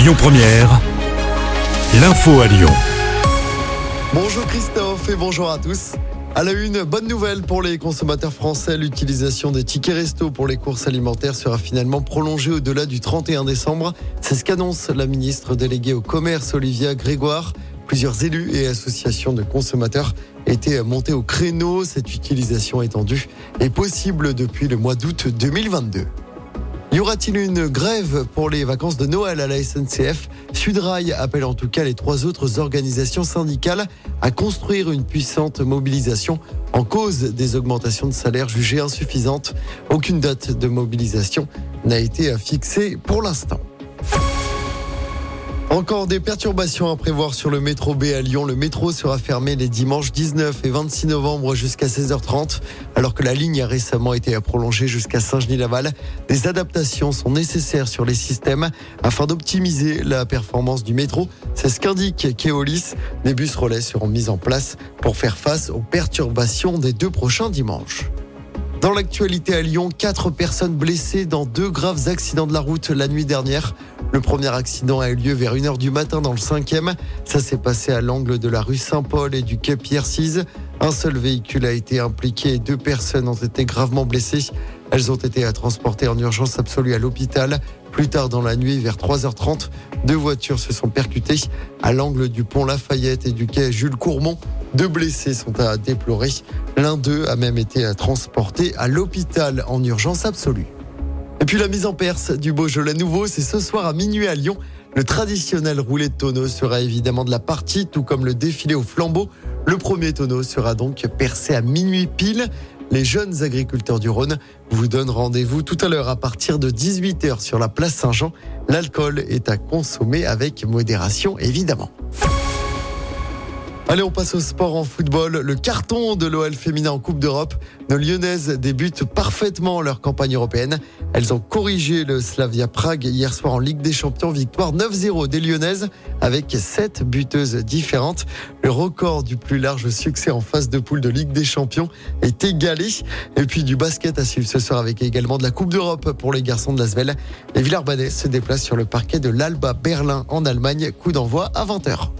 Lyon Première, l'info à Lyon. Bonjour Christophe et bonjour à tous. À la une, bonne nouvelle pour les consommateurs français. L'utilisation des tickets resto pour les courses alimentaires sera finalement prolongée au-delà du 31 décembre. C'est ce qu'annonce la ministre déléguée au commerce Olivia Grégoire. Plusieurs élus et associations de consommateurs étaient montés au créneau. Cette utilisation étendue est possible depuis le mois d'août 2022. Y aura-t-il une grève pour les vacances de Noël à la SNCF Sudrail appelle en tout cas les trois autres organisations syndicales à construire une puissante mobilisation en cause des augmentations de salaire jugées insuffisantes. Aucune date de mobilisation n'a été fixée pour l'instant. Encore des perturbations à prévoir sur le métro B à Lyon. Le métro sera fermé les dimanches 19 et 26 novembre jusqu'à 16h30, alors que la ligne a récemment été prolongée jusqu'à Saint-Genis-Laval. Des adaptations sont nécessaires sur les systèmes afin d'optimiser la performance du métro. C'est ce qu'indique Keolis. Des bus relais seront mis en place pour faire face aux perturbations des deux prochains dimanches. Dans l'actualité à Lyon, quatre personnes blessées dans deux graves accidents de la route la nuit dernière. Le premier accident a eu lieu vers 1h du matin dans le 5e. Ça s'est passé à l'angle de la rue Saint-Paul et du quai Pierre-Cise. Un seul véhicule a été impliqué et deux personnes ont été gravement blessées. Elles ont été transportées en urgence absolue à l'hôpital. Plus tard dans la nuit, vers 3h30, deux voitures se sont percutées à l'angle du pont Lafayette et du quai Jules Courmont. Deux blessés sont à déplorer. L'un d'eux a même été transporté à l'hôpital en urgence absolue. Et puis la mise en perse du Beaujolais nouveau, c'est ce soir à minuit à Lyon. Le traditionnel roulé de tonneau sera évidemment de la partie, tout comme le défilé au flambeau. Le premier tonneau sera donc percé à minuit pile. Les jeunes agriculteurs du Rhône vous donnent rendez-vous tout à l'heure à partir de 18h sur la place Saint-Jean. L'alcool est à consommer avec modération évidemment. Allez, on passe au sport en football. Le carton de l'OL féminin en Coupe d'Europe. Nos Lyonnaises débutent parfaitement leur campagne européenne. Elles ont corrigé le Slavia Prague hier soir en Ligue des Champions. Victoire 9-0 des Lyonnaises avec 7 buteuses différentes. Le record du plus large succès en phase de poule de Ligue des Champions est égalé. Et puis du basket à suivre ce soir avec également de la Coupe d'Europe pour les garçons de Lasvel. Les Villarbadais se déplacent sur le parquet de l'Alba Berlin en Allemagne. Coup d'envoi à 20h.